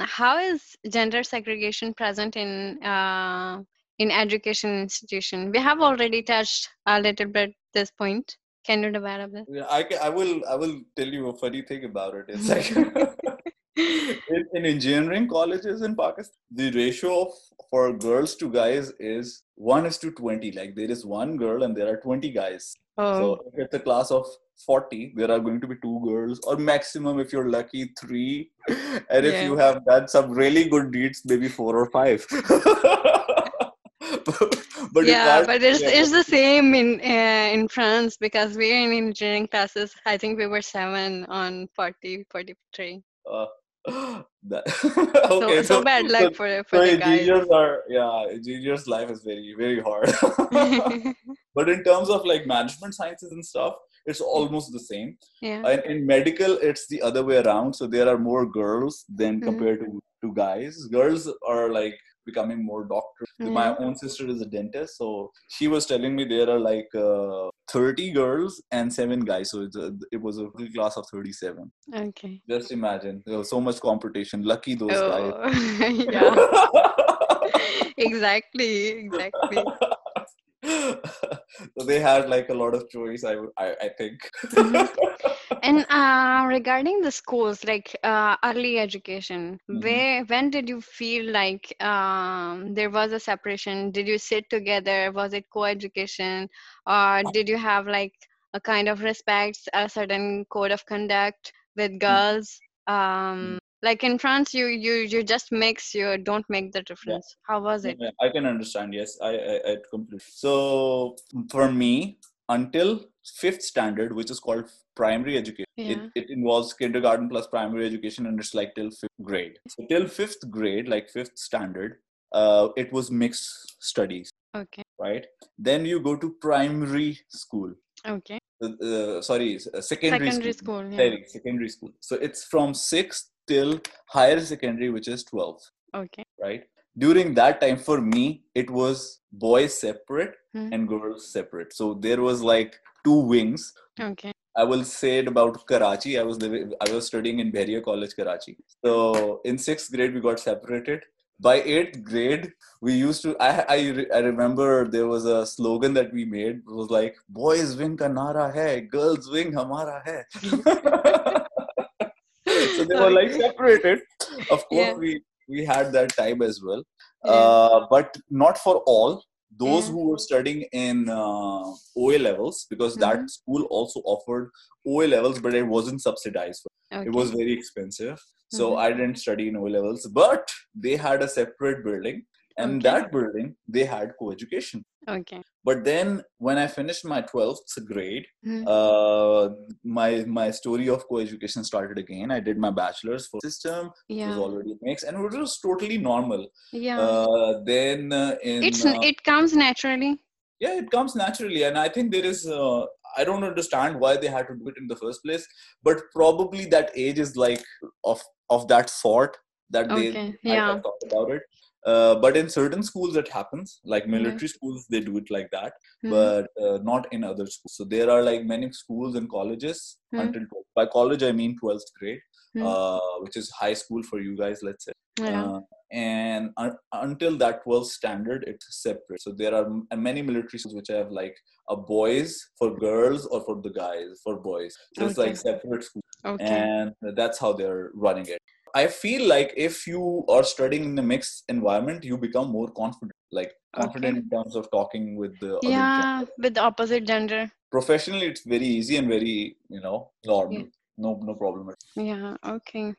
How is gender segregation present in uh, in education institution? We have already touched a little bit this point. Can you develop this? Yeah, I, I will I will tell you a funny thing about it. It's like in, in, engineering colleges in Pakistan, the ratio of, for girls to guys is one is to twenty. Like there is one girl and there are twenty guys. Oh. So if it's a class of 40 there are going to be two girls or maximum if you're lucky three. And if you have done some really good deeds maybe four or five. But yeah but it's, yeah. it's the same in uh, in france because we're in engineering classes. I think we were seven on 40 43 uh, that, okay, so, so, so, bad luck so, for for so the guys. engineers are yeah engineers life is very very hard but in terms of like management sciences and stuff it's almost the same yeah. and in medical it's the other way around so there are more girls than mm-hmm. compared to to guys girls are like becoming more doctors mm-hmm. my own sister is a dentist. So she was telling me there are like uh, 30 girls and 7 guys. So a, it was a class of 37 okay. Just imagine. There was so much competition. Lucky those oh. guys. yeah. Exactly exactly so they had like a lot of choice i i, I think mm-hmm. and uh, regarding the schools like uh, early education mm-hmm. where when did you feel like um, there was a separation did you sit together was it co-education or did you have like a kind of respect a certain code of conduct with mm-hmm. girls um, like in france you you you just mix you don't make the difference. Yeah. how was it? yeah, i can understand yes i i, I completely. So for me until fifth standard which is called primary education yeah. it, it involves kindergarten plus primary education and it's like till fifth grade. So till fifth grade like fifth standard uh, it was mixed studies okay. right? Then you go to primary school. Okay. Uh, uh, sorry uh, secondary, secondary school, school yeah. secondary school. So it's from sixth till higher secondary, which is 12. Okay. Right? During that time, for me, it was boys separate mm-hmm. and girls separate. So there was like two wings. Okay. I will say it about Karachi. I was living, I was studying in Bahria College, Karachi. So in sixth grade, we got separated. By eighth grade, we used to. I I, I remember there was a slogan that we made. It was like, "Boys wing ka nara hai, girls wing hamara hai." so they were like separated of course yeah. we we had that time as well yeah. uh, but not for all those yeah. who were studying in uh, OA levels because mm-hmm. that school also offered OA levels but it wasn't subsidized okay. it was very expensive so mm-hmm. I didn't study in OA levels but they had a separate building and okay. that building they had co-education okay but then when i finished my 12th grade mm-hmm. uh, my my story of co-education started again i did my bachelor's for system yeah. it was already mixed and it was totally normal yeah uh, then uh, in, it's it comes naturally yeah it comes naturally and i think there is uh, i don't understand why they had to do it in the first place but probably that age is like of of that sort that okay. they yeah. thought about it uh, but in certain schools it happens like military mm-hmm. schools they do it like that mm-hmm. but uh, not in other schools so there are like many schools and colleges mm-hmm. until 12th. by college i mean 12th grade mm-hmm. uh, which is high school for you guys let's say yeah. Uh, and un- until that 12th standard it's separate so there are m- many military schools which have like a boys for girls or for the guys for boys so okay. it's like separate schools okay. and that's how they're running it I feel like if you are studying in a mixed environment, you become more confident, like confident okay. in terms of talking with the yeah with the opposite gender. Professionally, it's very easy and very you know normal. Yeah. No, no problem. Yeah. Okay.